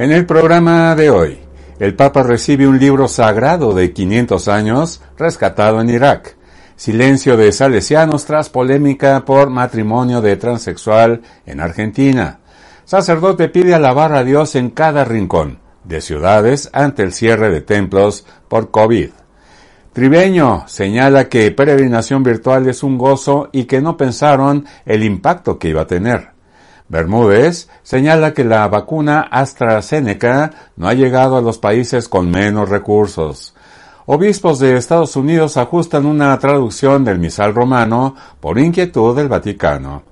En el programa de hoy, el Papa recibe un libro sagrado de 500 años rescatado en Irak. Silencio de salesianos tras polémica por matrimonio de transexual en Argentina. Sacerdote pide alabar a Dios en cada rincón de ciudades ante el cierre de templos por COVID. Tribeño señala que peregrinación virtual es un gozo y que no pensaron el impacto que iba a tener. Bermúdez señala que la vacuna AstraZeneca no ha llegado a los países con menos recursos. Obispos de Estados Unidos ajustan una traducción del misal romano por inquietud del Vaticano.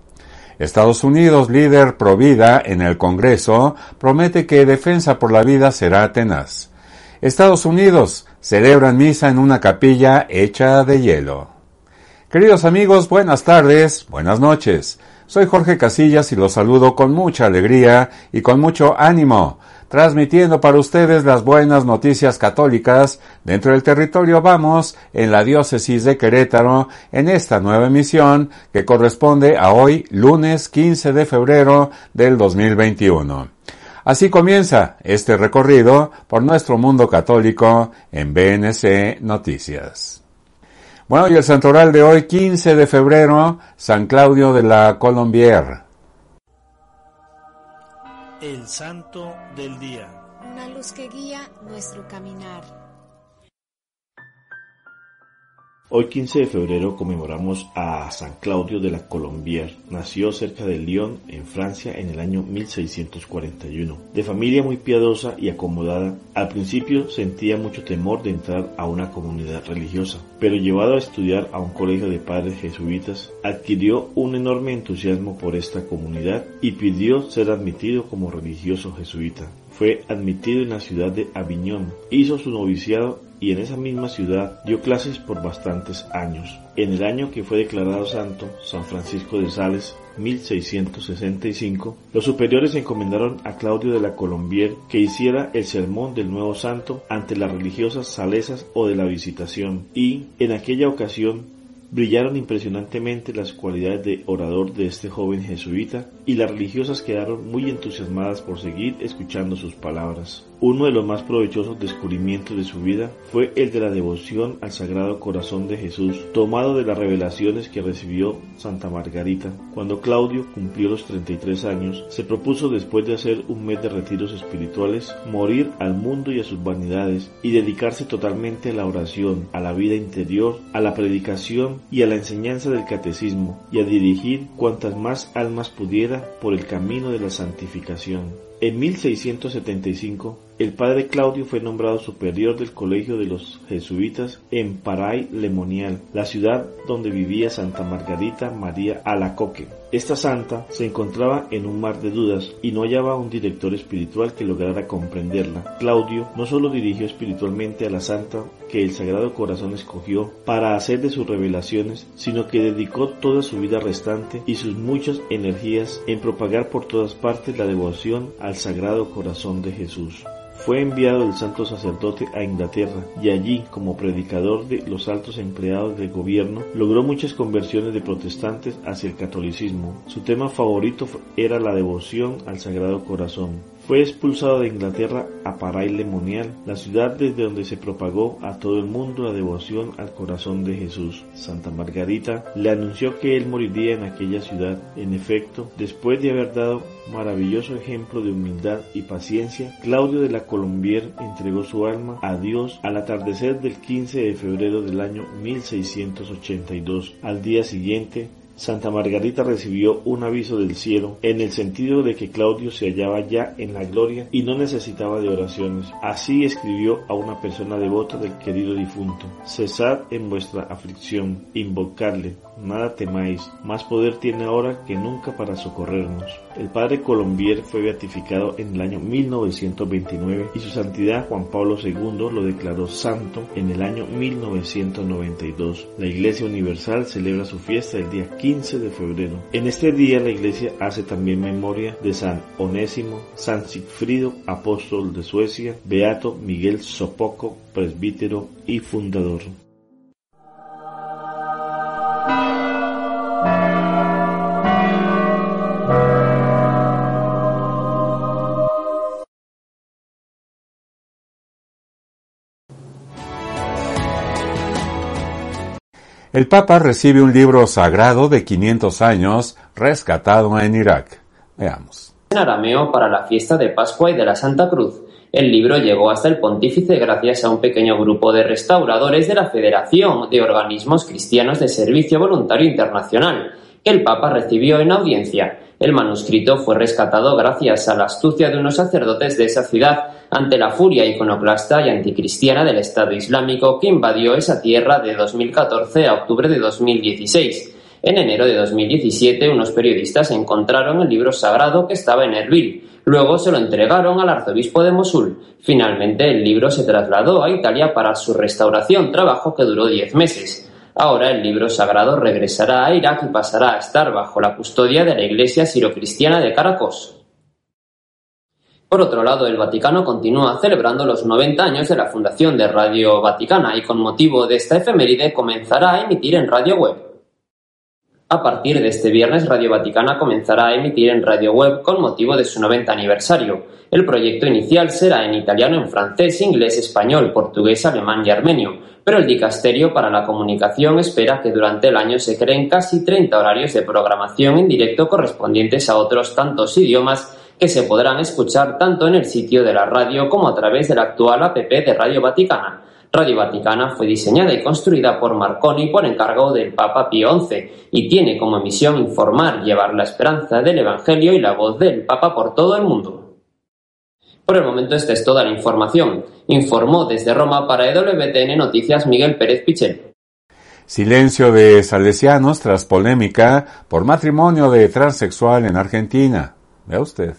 Estados Unidos, líder pro vida en el Congreso, promete que defensa por la vida será tenaz. Estados Unidos celebran misa en una capilla hecha de hielo. Queridos amigos, buenas tardes, buenas noches. Soy Jorge Casillas y los saludo con mucha alegría y con mucho ánimo, transmitiendo para ustedes las buenas noticias católicas dentro del territorio Vamos en la diócesis de Querétaro en esta nueva emisión que corresponde a hoy, lunes 15 de febrero del 2021. Así comienza este recorrido por nuestro mundo católico en BNC Noticias. Bueno, y el santoral de hoy, 15 de febrero, San Claudio de la Colombier. El santo del día. Una luz que guía nuestro caminar. Hoy 15 de febrero conmemoramos a San Claudio de la Colombière. Nació cerca de Lyon, en Francia, en el año 1641. De familia muy piadosa y acomodada, al principio sentía mucho temor de entrar a una comunidad religiosa, pero llevado a estudiar a un colegio de padres jesuitas, adquirió un enorme entusiasmo por esta comunidad y pidió ser admitido como religioso jesuita. Fue admitido en la ciudad de Aviñón, hizo su noviciado y en esa misma ciudad dio clases por bastantes años. En el año que fue declarado santo, San Francisco de Sales 1665, los superiores encomendaron a Claudio de la Colombier que hiciera el sermón del nuevo santo ante las religiosas salesas o de la visitación y, en aquella ocasión, Brillaron impresionantemente las cualidades de orador de este joven jesuita y las religiosas quedaron muy entusiasmadas por seguir escuchando sus palabras. Uno de los más provechosos descubrimientos de su vida fue el de la devoción al Sagrado Corazón de Jesús, tomado de las revelaciones que recibió Santa Margarita. Cuando Claudio cumplió los 33 años, se propuso después de hacer un mes de retiros espirituales, morir al mundo y a sus vanidades y dedicarse totalmente a la oración, a la vida interior, a la predicación y a la enseñanza del catecismo y a dirigir cuantas más almas pudiera por el camino de la santificación. En 1675, el padre Claudio fue nombrado superior del colegio de los jesuitas en Paray Lemonial, la ciudad donde vivía Santa Margarita María Alacoque. Esta santa se encontraba en un mar de dudas y no hallaba un director espiritual que lograra comprenderla. Claudio no solo dirigió espiritualmente a la santa que el Sagrado Corazón escogió para hacer de sus revelaciones, sino que dedicó toda su vida restante y sus muchas energías en propagar por todas partes la devoción al Sagrado Corazón de Jesús. Fue enviado el santo sacerdote a Inglaterra y allí, como predicador de los altos empleados del gobierno, logró muchas conversiones de protestantes hacia el catolicismo. Su tema favorito era la devoción al Sagrado Corazón. Fue expulsado de Inglaterra a Paray Lemonial, la ciudad desde donde se propagó a todo el mundo la devoción al corazón de Jesús. Santa Margarita le anunció que él moriría en aquella ciudad. En efecto, después de haber dado maravilloso ejemplo de humildad y paciencia, Claudio de la Colombier entregó su alma a Dios al atardecer del 15 de febrero del año 1682. Al día siguiente, Santa Margarita recibió un aviso del cielo en el sentido de que Claudio se hallaba ya en la gloria y no necesitaba de oraciones. Así escribió a una persona devota del querido difunto. Cesad en vuestra aflicción, invocarle, nada temáis, más poder tiene ahora que nunca para socorrernos. El padre Colombier fue beatificado en el año 1929 y su santidad Juan Pablo II lo declaró santo en el año 1992. La Iglesia Universal celebra su fiesta el día 15 de febrero. En este día la Iglesia hace también memoria de San Onésimo, San Sigfrido, apóstol de Suecia, Beato Miguel Sopoco, presbítero y fundador. El Papa recibe un libro sagrado de 500 años rescatado en Irak. Veamos. En arameo para la fiesta de Pascua y de la Santa Cruz. El libro llegó hasta el pontífice gracias a un pequeño grupo de restauradores de la Federación de Organismos Cristianos de Servicio Voluntario Internacional, el Papa recibió en audiencia. El manuscrito fue rescatado gracias a la astucia de unos sacerdotes de esa ciudad ante la furia iconoclasta y anticristiana del Estado Islámico que invadió esa tierra de 2014 a octubre de 2016. En enero de 2017, unos periodistas encontraron el libro sagrado que estaba en Erbil. Luego se lo entregaron al arzobispo de Mosul. Finalmente, el libro se trasladó a Italia para su restauración, trabajo que duró diez meses. Ahora el libro sagrado regresará a Irak y pasará a estar bajo la custodia de la Iglesia sirocristiana de Caracos. Por otro lado, el Vaticano continúa celebrando los 90 años de la fundación de Radio Vaticana y con motivo de esta efeméride comenzará a emitir en radio web. A partir de este viernes, Radio Vaticana comenzará a emitir en radio web con motivo de su 90 aniversario. El proyecto inicial será en italiano, en francés, inglés, español, portugués, alemán y armenio, pero el Dicasterio para la Comunicación espera que durante el año se creen casi 30 horarios de programación en directo correspondientes a otros tantos idiomas que se podrán escuchar tanto en el sitio de la radio como a través de la actual app de Radio Vaticana. Radio Vaticana fue diseñada y construida por Marconi por encargo del Papa Pío XI y tiene como misión informar, llevar la esperanza del Evangelio y la voz del Papa por todo el mundo. Por el momento esta es toda la información. Informó desde Roma para EWTN Noticias Miguel Pérez Pichel. Silencio de salesianos tras polémica por matrimonio de transexual en Argentina. Vea usted.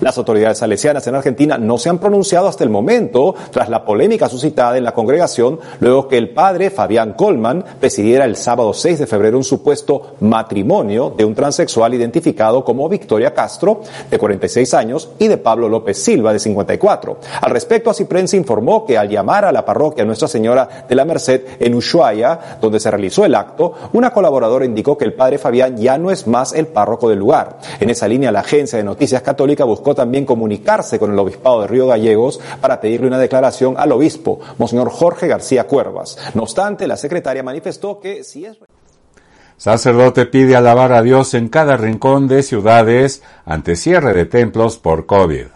Las autoridades salesianas en Argentina no se han pronunciado hasta el momento tras la polémica suscitada en la congregación luego que el padre Fabián Colman presidiera el sábado 6 de febrero un supuesto matrimonio de un transexual identificado como Victoria Castro, de 46 años, y de Pablo López Silva, de 54. Al respecto, así prensa informó que al llamar a la parroquia Nuestra Señora de la Merced en Ushuaia, donde se realizó el acto, una colaboradora indicó que el padre Fabián ya no es más el párroco del lugar. En esa línea, la agencia de noticias católica buscó también comunicarse con el obispado de Río Gallegos para pedirle una declaración al obispo, Monseñor Jorge García Cuervas. No obstante, la secretaria manifestó que si es... Sacerdote pide alabar a Dios en cada rincón de ciudades ante cierre de templos por COVID.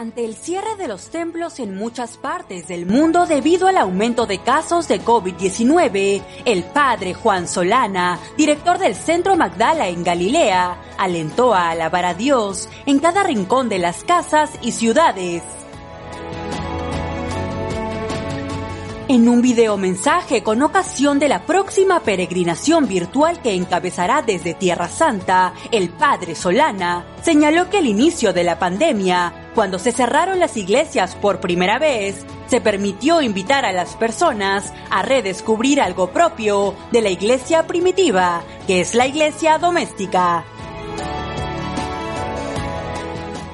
Ante el cierre de los templos en muchas partes del mundo debido al aumento de casos de COVID-19, el padre Juan Solana, director del Centro Magdala en Galilea, alentó a alabar a Dios en cada rincón de las casas y ciudades. En un video mensaje con ocasión de la próxima peregrinación virtual que encabezará desde Tierra Santa, el padre Solana señaló que al inicio de la pandemia, cuando se cerraron las iglesias por primera vez, se permitió invitar a las personas a redescubrir algo propio de la iglesia primitiva, que es la iglesia doméstica.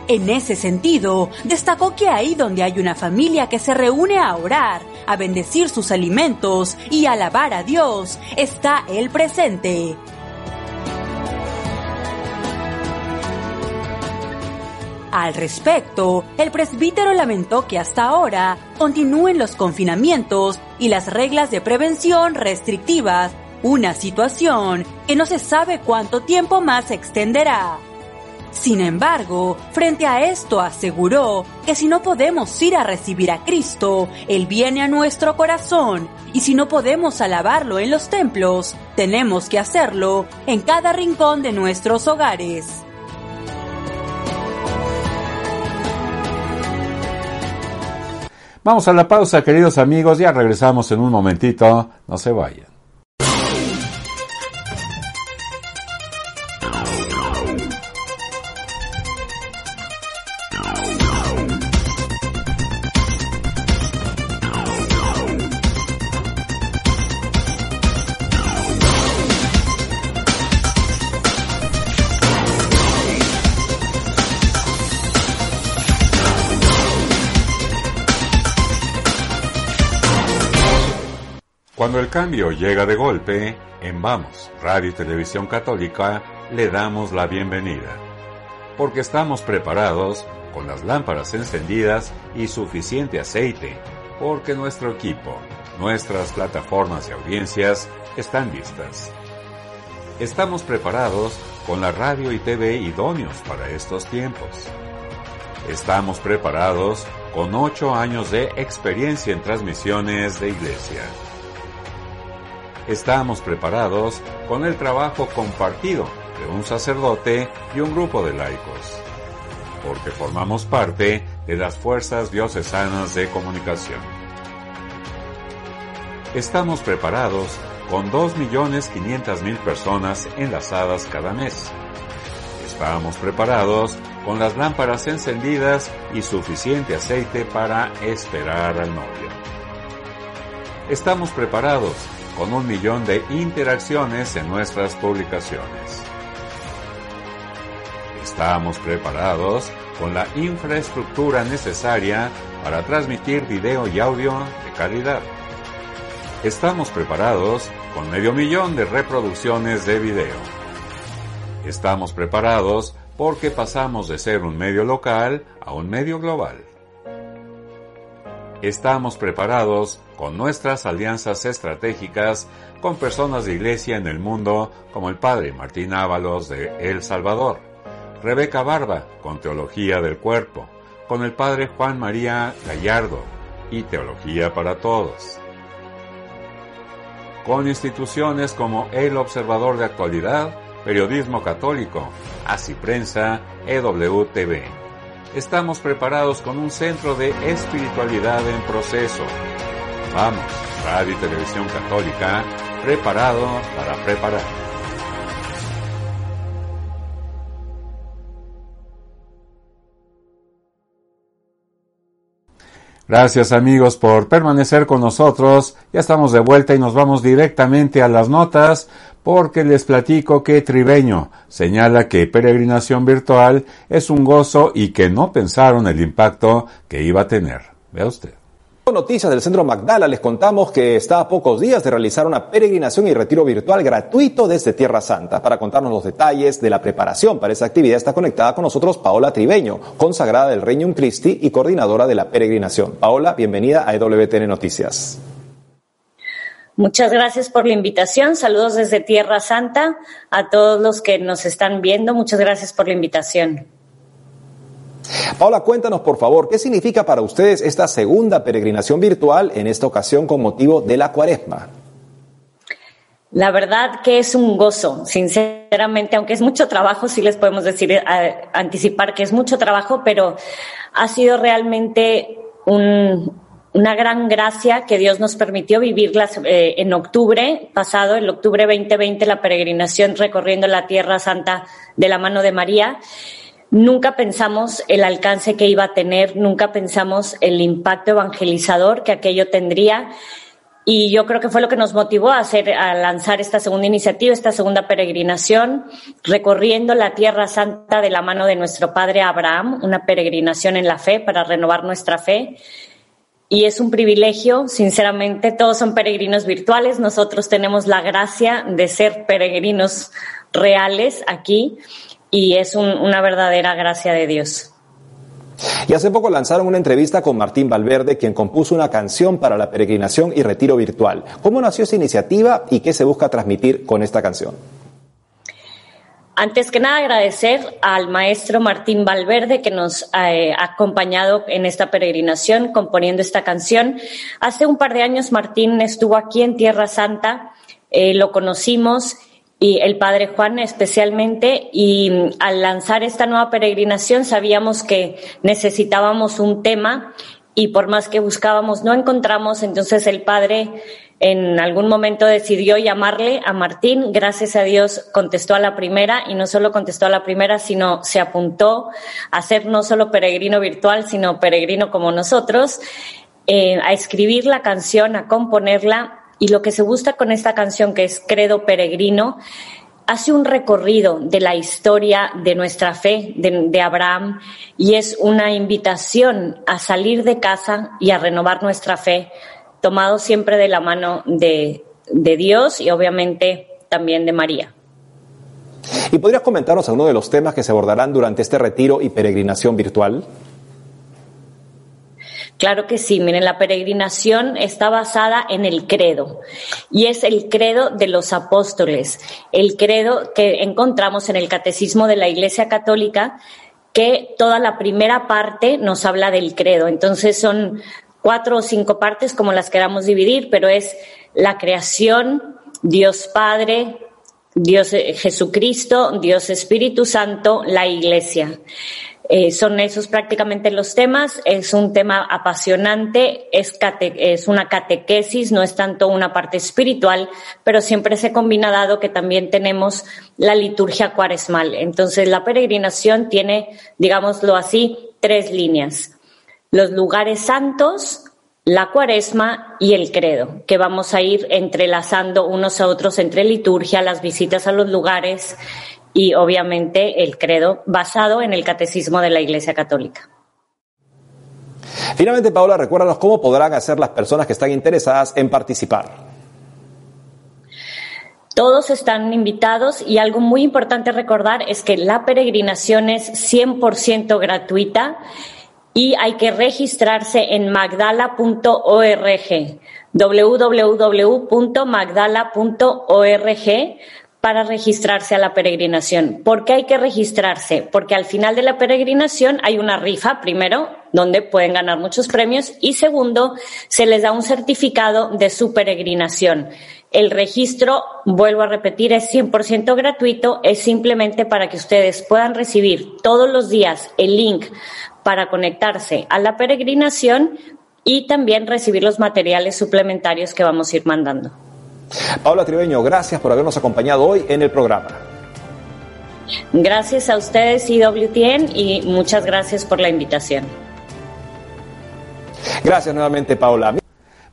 En ese sentido, destacó que ahí donde hay una familia que se reúne a orar, a bendecir sus alimentos y alabar a Dios, está Él presente. Al respecto, el presbítero lamentó que hasta ahora continúen los confinamientos y las reglas de prevención restrictivas, una situación que no se sabe cuánto tiempo más se extenderá. Sin embargo, frente a esto aseguró que si no podemos ir a recibir a Cristo, Él viene a nuestro corazón, y si no podemos alabarlo en los templos, tenemos que hacerlo en cada rincón de nuestros hogares. Vamos a la pausa, queridos amigos, ya regresamos en un momentito, no se vayan. Cambio llega de golpe, en Vamos, Radio y Televisión Católica, le damos la bienvenida. Porque estamos preparados con las lámparas encendidas y suficiente aceite, porque nuestro equipo, nuestras plataformas y audiencias están listas. Estamos preparados con la radio y TV idóneos para estos tiempos. Estamos preparados con ocho años de experiencia en transmisiones de iglesia estamos preparados con el trabajo compartido de un sacerdote y un grupo de laicos, porque formamos parte de las fuerzas diocesanas de comunicación. Estamos preparados con 2.500.000 personas enlazadas cada mes. Estamos preparados con las lámparas encendidas y suficiente aceite para esperar al novio. Estamos preparados con un millón de interacciones en nuestras publicaciones. Estamos preparados con la infraestructura necesaria para transmitir video y audio de calidad. Estamos preparados con medio millón de reproducciones de video. Estamos preparados porque pasamos de ser un medio local a un medio global. Estamos preparados con nuestras alianzas estratégicas con personas de iglesia en el mundo como el padre Martín Ábalos de El Salvador, Rebeca Barba con Teología del Cuerpo, con el padre Juan María Gallardo y Teología para Todos, con instituciones como El Observador de Actualidad, Periodismo Católico, Así Prensa, EWTV. Estamos preparados con un centro de espiritualidad en proceso Vamos, Radio y Televisión Católica, preparado para preparar. Gracias amigos por permanecer con nosotros. Ya estamos de vuelta y nos vamos directamente a las notas porque les platico que Tribeño señala que peregrinación virtual es un gozo y que no pensaron el impacto que iba a tener. Vea usted. Noticias del Centro Magdala, les contamos que está a pocos días de realizar una peregrinación y retiro virtual gratuito desde Tierra Santa. Para contarnos los detalles de la preparación para esta actividad está conectada con nosotros Paola Tribeño, consagrada del Reino Christi y coordinadora de la peregrinación. Paola, bienvenida a EWTN Noticias. Muchas gracias por la invitación. Saludos desde Tierra Santa a todos los que nos están viendo. Muchas gracias por la invitación. Paula, cuéntanos por favor, ¿qué significa para ustedes esta segunda peregrinación virtual en esta ocasión con motivo de la cuaresma? La verdad que es un gozo, sinceramente, aunque es mucho trabajo, sí les podemos decir, eh, anticipar que es mucho trabajo, pero ha sido realmente una gran gracia que Dios nos permitió vivirlas eh, en octubre pasado, el octubre 2020, la peregrinación recorriendo la Tierra Santa de la mano de María. Nunca pensamos el alcance que iba a tener, nunca pensamos el impacto evangelizador que aquello tendría. Y yo creo que fue lo que nos motivó a hacer, a lanzar esta segunda iniciativa, esta segunda peregrinación, recorriendo la Tierra Santa de la mano de nuestro padre Abraham, una peregrinación en la fe para renovar nuestra fe. Y es un privilegio, sinceramente, todos son peregrinos virtuales, nosotros tenemos la gracia de ser peregrinos reales aquí y es una verdadera gracia de Dios. Y hace poco lanzaron una entrevista con Martín Valverde, quien compuso una canción para la peregrinación y retiro virtual. ¿Cómo nació esa iniciativa y qué se busca transmitir con esta canción? Antes que nada, agradecer al maestro Martín Valverde que nos eh, ha acompañado en esta peregrinación componiendo esta canción. Hace un par de años Martín estuvo aquí en Tierra Santa, eh, lo conocimos y el padre Juan especialmente, y al lanzar esta nueva peregrinación sabíamos que necesitábamos un tema y por más que buscábamos no encontramos, entonces el padre en algún momento decidió llamarle a Martín, gracias a Dios contestó a la primera y no solo contestó a la primera, sino se apuntó a ser no solo peregrino virtual, sino peregrino como nosotros, eh, a escribir la canción, a componerla y lo que se busca con esta canción, que es Credo Peregrino, hace un recorrido de la historia de nuestra fe, de, Abraham, y es una invitación a salir de casa y a renovar nuestra fe, tomado siempre de la mano de, Dios y obviamente también de María. ¿Y podrías comentarnos algunos de los temas que se abordarán durante este retiro y peregrinación virtual? Claro que sí, miren, la peregrinación está basada en el credo y es el credo de los apóstoles, el credo que encontramos en el catecismo de la Iglesia Católica, que toda la primera parte nos habla del credo. Entonces son cuatro o cinco partes como las queramos dividir, pero es la creación, Dios Padre, Dios eh, Jesucristo, Dios Espíritu Santo, la Iglesia. Eh, son esos prácticamente los temas. Es un tema apasionante, es, es una catequesis, no es tanto una parte espiritual, pero siempre se combina dado que también tenemos la liturgia cuaresmal. Entonces la peregrinación tiene, digámoslo así, tres líneas. Los lugares santos, la cuaresma y el credo, que vamos a ir entrelazando unos a otros entre liturgia, las visitas a los lugares y obviamente el credo basado en el catecismo de la Iglesia Católica. Finalmente, Paola, recuérdanos cómo podrán hacer las personas que están interesadas en participar. Todos están invitados y algo muy importante recordar es que la peregrinación es 100% gratuita y hay que registrarse en magdala.org, www.magdala.org para registrarse a la peregrinación. ¿Por qué hay que registrarse? Porque al final de la peregrinación hay una rifa, primero, donde pueden ganar muchos premios y segundo, se les da un certificado de su peregrinación. El registro, vuelvo a repetir, es 100% gratuito, es simplemente para que ustedes puedan recibir todos los días el link para conectarse a la peregrinación y también recibir los materiales suplementarios que vamos a ir mandando. Paula Tribeño, gracias por habernos acompañado hoy en el programa. Gracias a ustedes, IWTN, y muchas gracias por la invitación. Gracias nuevamente, Paola.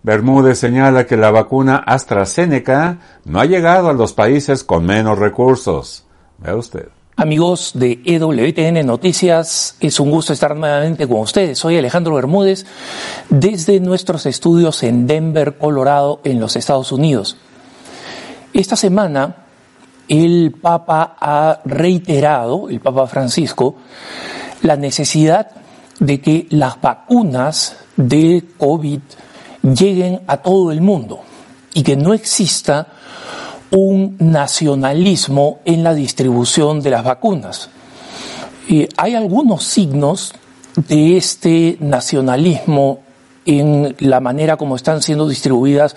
Bermúdez señala que la vacuna AstraZeneca no ha llegado a los países con menos recursos. Vea usted. Amigos de EWTN Noticias, es un gusto estar nuevamente con ustedes. Soy Alejandro Bermúdez desde nuestros estudios en Denver, Colorado, en los Estados Unidos. Esta semana el Papa ha reiterado, el Papa Francisco, la necesidad de que las vacunas de COVID lleguen a todo el mundo y que no exista un nacionalismo en la distribución de las vacunas. hay algunos signos de este nacionalismo en la manera como están siendo distribuidas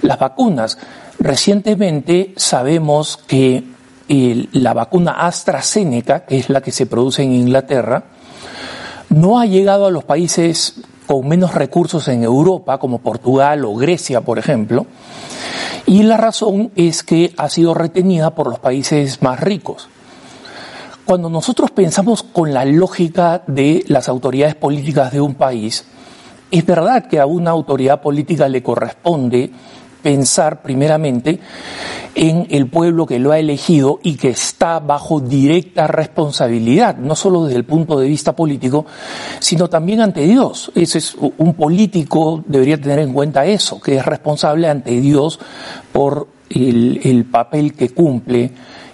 las vacunas. Recientemente sabemos que la vacuna AstraZeneca, que es la que se produce en Inglaterra, no ha llegado a los países con menos recursos en Europa, como Portugal o Grecia, por ejemplo, y la razón es que ha sido retenida por los países más ricos. Cuando nosotros pensamos con la lógica de las autoridades políticas de un país, es verdad que a una autoridad política le corresponde pensar primeramente en el pueblo que lo ha elegido y que está bajo directa responsabilidad, no solo desde el punto de vista político, sino también ante Dios. Ese es un político debería tener en cuenta eso, que es responsable ante Dios por el, el papel que cumple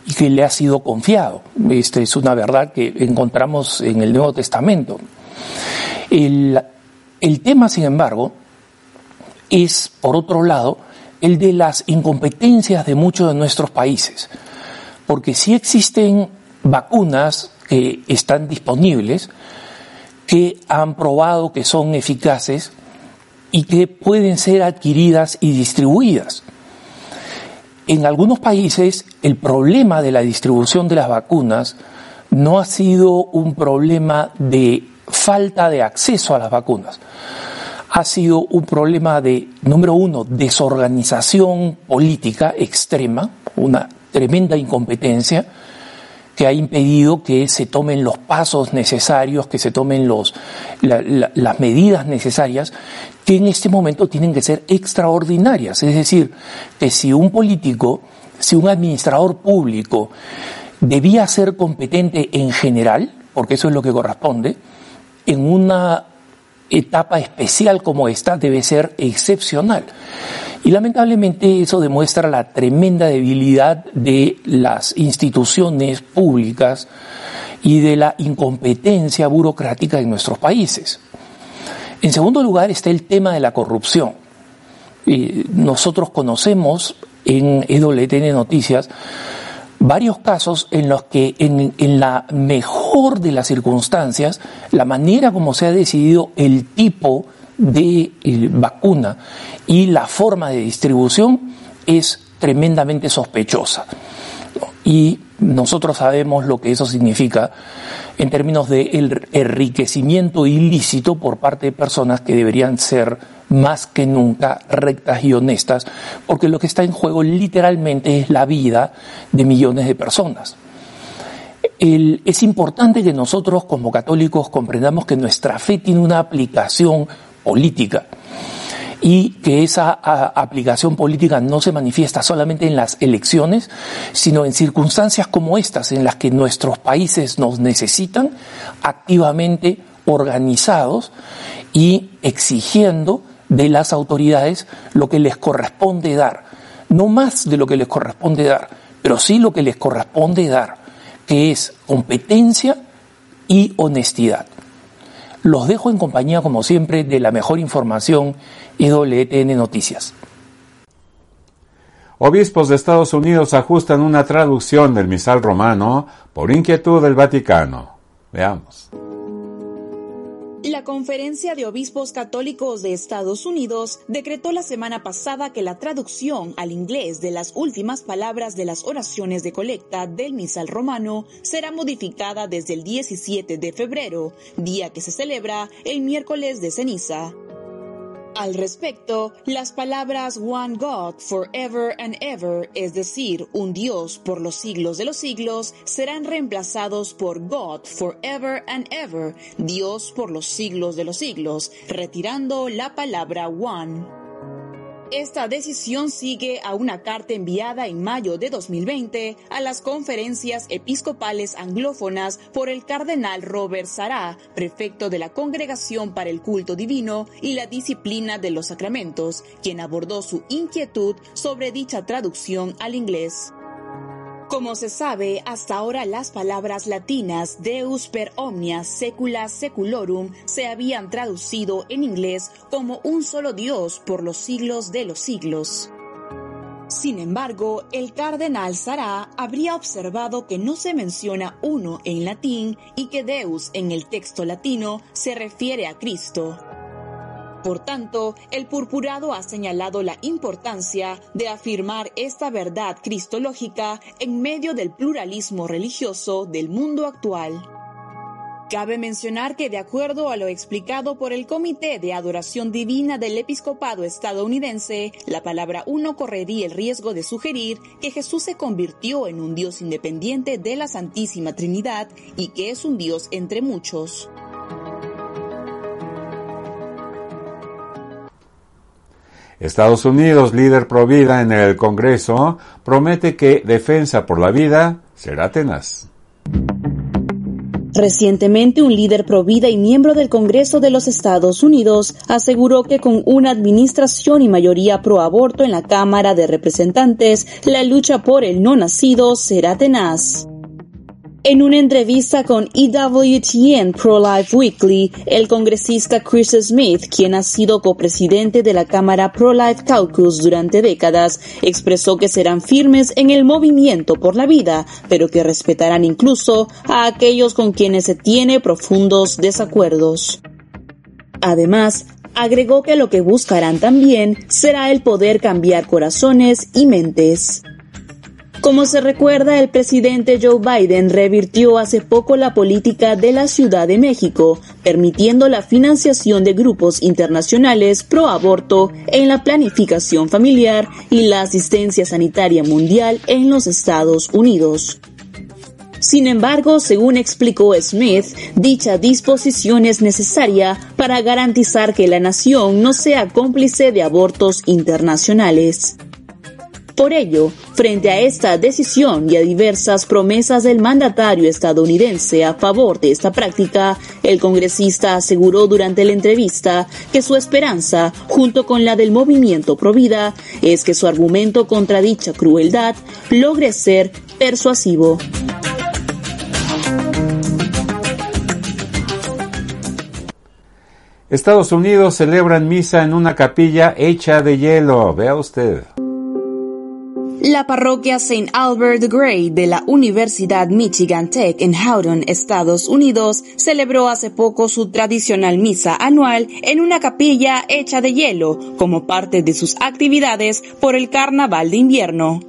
y que le ha sido confiado. Esta es una verdad que encontramos en el Nuevo Testamento. El tema, sin embargo, es, por otro lado, el de las incompetencias de muchos de nuestros países. Porque sí existen vacunas que están disponibles, que han probado que son eficaces y que pueden ser adquiridas y distribuidas. En algunos países el problema de la distribución de las vacunas no ha sido un problema de falta de acceso a las vacunas, ha sido un problema de, número uno, desorganización política extrema, una tremenda incompetencia que ha impedido que se tomen los pasos necesarios, que se tomen los, las medidas necesarias, que en este momento tienen que ser extraordinarias. Es decir, que si un político, si un administrador público debía ser competente en general, porque eso es lo que corresponde, en una etapa especial como esta debe ser excepcional. Y lamentablemente eso demuestra la tremenda debilidad de las instituciones públicas y de la incompetencia burocrática en nuestros países. En segundo lugar está el tema de la corrupción. nosotros conocemos en EWTN Noticias varios casos en los que en, la mejor de las circunstancias, la manera como se ha decidido el tipo de eh, vacuna y la forma de distribución es tremendamente sospechosa. Y nosotros sabemos lo que eso significa en términos de enriquecimiento ilícito por parte de personas que deberían ser más que nunca rectas y honestas, porque lo que está en juego literalmente es la vida de millones de personas. es importante que nosotros como católicos comprendamos que nuestra fe tiene una aplicación política y que esa aplicación política no se manifiesta solamente en las elecciones, sino en circunstancias como estas, en las que nuestros países nos necesitan activamente organizados y exigiendo de las autoridades lo que les corresponde dar. No más de lo que les corresponde dar, pero sí lo que les corresponde dar, que es competencia y honestidad. Los dejo en compañía, como siempre, de la mejor información WTN Noticias. Obispos de Estados Unidos ajustan una traducción del misal romano por inquietud del Vaticano. Veamos. La Conferencia de Obispos Católicos de Estados Unidos decretó la semana pasada que la traducción al inglés de las últimas palabras de las oraciones de colecta del misal romano será modificada desde el 17 de febrero, día que se celebra el miércoles de ceniza. Al respecto, las palabras One God forever and ever, es decir, un Dios por los siglos de los siglos, serán reemplazados por God forever and ever, Dios por los siglos de los siglos, retirando la palabra One. Esta decisión sigue a una carta enviada en mayo de 2020 a las conferencias episcopales anglófonas por el cardenal Robert Sará, prefecto de la Congregación para el Culto Divino y la Disciplina de los Sacramentos, quien abordó su inquietud sobre dicha traducción al inglés. Como se sabe, hasta ahora las palabras latinas Deus per omnia secula seculorum se habían traducido en inglés como un solo Dios por los siglos de los siglos. Sin embargo, el cardenal Sará habría observado que no se menciona uno en latín y que Deus en el texto latino se refiere a Cristo. Por tanto, el purpurado ha señalado la importancia de afirmar esta verdad cristológica en medio del pluralismo religioso del mundo actual. Cabe mencionar que de acuerdo a lo explicado por el Comité de Adoración Divina del Episcopado estadounidense, la palabra uno correría el riesgo de sugerir que Jesús se convirtió en un Dios independiente de la Santísima Trinidad y que es un Dios entre muchos. Estados Unidos, líder pro vida en el Congreso, promete que defensa por la vida será tenaz. Recientemente, un líder pro vida y miembro del Congreso de los Estados Unidos aseguró que con una administración y mayoría pro aborto en la Cámara de Representantes, la lucha por el no nacido será tenaz. En una entrevista con EWTN Pro-Life Weekly, el congresista Chris Smith, quien ha sido copresidente de la Cámara Pro-Life Caucus durante décadas, expresó que serán firmes en el movimiento por la vida, pero que respetarán incluso a aquellos con quienes se tiene profundos desacuerdos. Además, agregó que lo que buscarán también será el poder cambiar corazones y mentes. Como se recuerda, el presidente Joe Biden revirtió hace poco la política de la Ciudad de México, permitiendo la financiación de grupos internacionales pro aborto en la planificación familiar y la asistencia sanitaria mundial en los Estados Unidos. Sin embargo, según explicó Smith, dicha disposición es necesaria para garantizar que la nación no sea cómplice de abortos internacionales. Por ello, frente a esta decisión y a diversas promesas del mandatario estadounidense a favor de esta práctica, el congresista aseguró durante la entrevista que su esperanza, junto con la del movimiento Provida, es que su argumento contra dicha crueldad logre ser persuasivo. Estados Unidos celebran misa en una capilla hecha de hielo. Vea usted. La parroquia St. Albert Gray de la Universidad Michigan Tech en Houghton, Estados Unidos, celebró hace poco su tradicional misa anual en una capilla hecha de hielo como parte de sus actividades por el carnaval de invierno.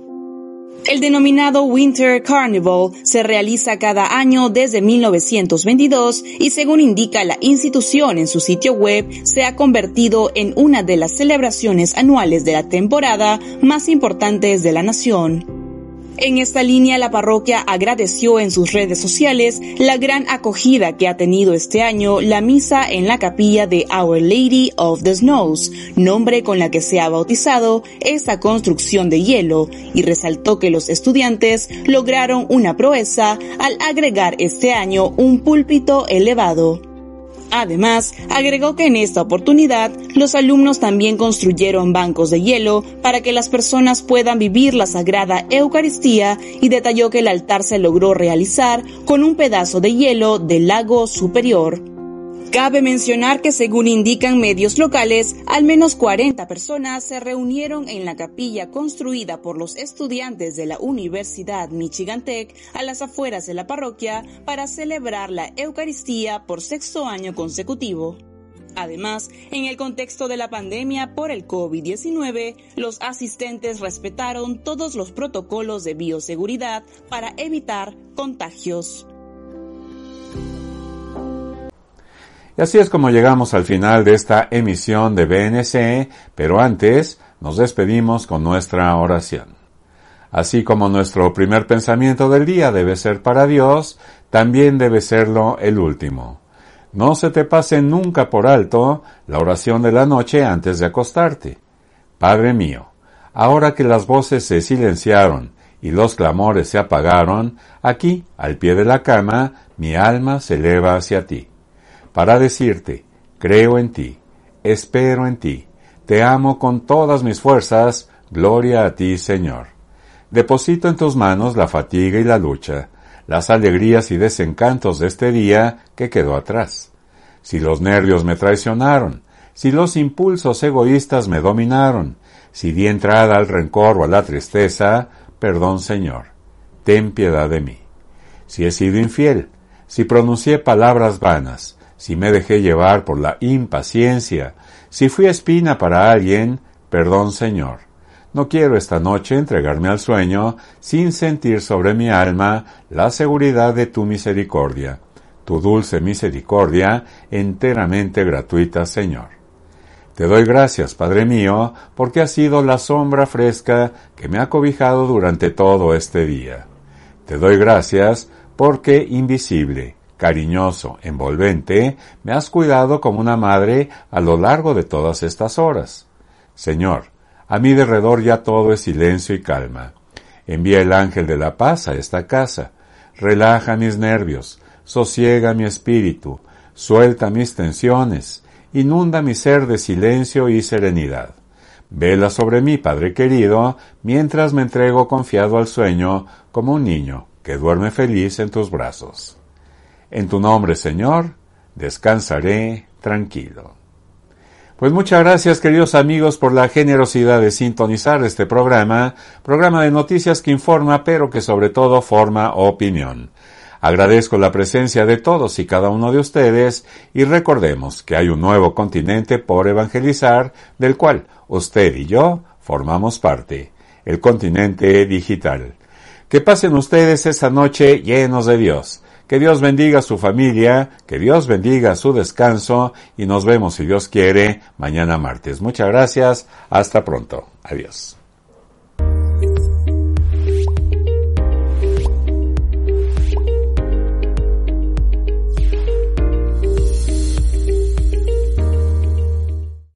El denominado Winter Carnival se realiza cada año desde 1922 y según indica la institución en su sitio web, se ha convertido en una de las celebraciones anuales de la temporada más importantes de la nación. En esta línea, la parroquia agradeció en sus redes sociales la gran acogida que ha tenido este año la misa en la capilla de Our Lady of the Snows, nombre con la que se ha bautizado esta construcción de hielo, y resaltó que los estudiantes lograron una proeza al agregar este año un púlpito elevado. Además, agregó que en esta oportunidad los alumnos también construyeron bancos de hielo para que las personas puedan vivir la Sagrada Eucaristía y detalló que el altar se logró realizar con un pedazo de hielo del lago superior. Cabe mencionar que según indican medios locales, al menos 40 personas se reunieron en la capilla construida por los estudiantes de la Universidad Michigan Tech a las afueras de la parroquia para celebrar la Eucaristía por sexto año consecutivo. Además, en el contexto de la pandemia por el COVID-19, los asistentes respetaron todos los protocolos de bioseguridad para evitar contagios. Y así es como llegamos al final de esta emisión de BNC, pero antes nos despedimos con nuestra oración. Así como nuestro primer pensamiento del día debe ser para Dios, también debe serlo el último. No se te pase nunca por alto la oración de la noche antes de acostarte. Padre mío, ahora que las voces se silenciaron y los clamores se apagaron, aquí, al pie de la cama, mi alma se eleva hacia ti, para decirte, creo en ti, espero en ti, te amo con todas mis fuerzas, gloria a ti, Señor. Deposito en tus manos la fatiga y la lucha, las alegrías y desencantos de este día que quedó atrás. Si los nervios me traicionaron, si los impulsos egoístas me dominaron, si di entrada al rencor o a la tristeza, perdón Señor, ten piedad de mí. Si he sido infiel, si pronuncié palabras vanas, si me dejé llevar por la impaciencia, si fui espina para alguien, perdón Señor. No quiero esta noche entregarme al sueño sin sentir sobre mi alma la seguridad de tu misericordia, tu dulce misericordia enteramente gratuita, Señor. Te doy gracias, Padre mío, porque has sido la sombra fresca que me ha cobijado durante todo este día. Te doy gracias porque invisible, cariñoso, envolvente, me has cuidado como una madre a lo largo de todas estas horas. Señor, a mi derredor ya todo es silencio y calma. Envía el ángel de la paz a esta casa. Relaja mis nervios, sosiega mi espíritu, suelta mis tensiones, inunda mi ser de silencio y serenidad. Vela sobre mí, Padre querido, mientras me entrego confiado al sueño como un niño que duerme feliz en tus brazos. En tu nombre, Señor, descansaré tranquilo. Pues muchas gracias queridos amigos por la generosidad de sintonizar este programa, programa de noticias que informa pero que sobre todo forma opinión. Agradezco la presencia de todos y cada uno de ustedes y recordemos que hay un nuevo continente por evangelizar del cual usted y yo formamos parte, el continente digital. Que pasen ustedes esta noche llenos de Dios. Que Dios bendiga a su familia, que Dios bendiga su descanso y nos vemos si Dios quiere mañana martes. Muchas gracias. Hasta pronto. Adiós.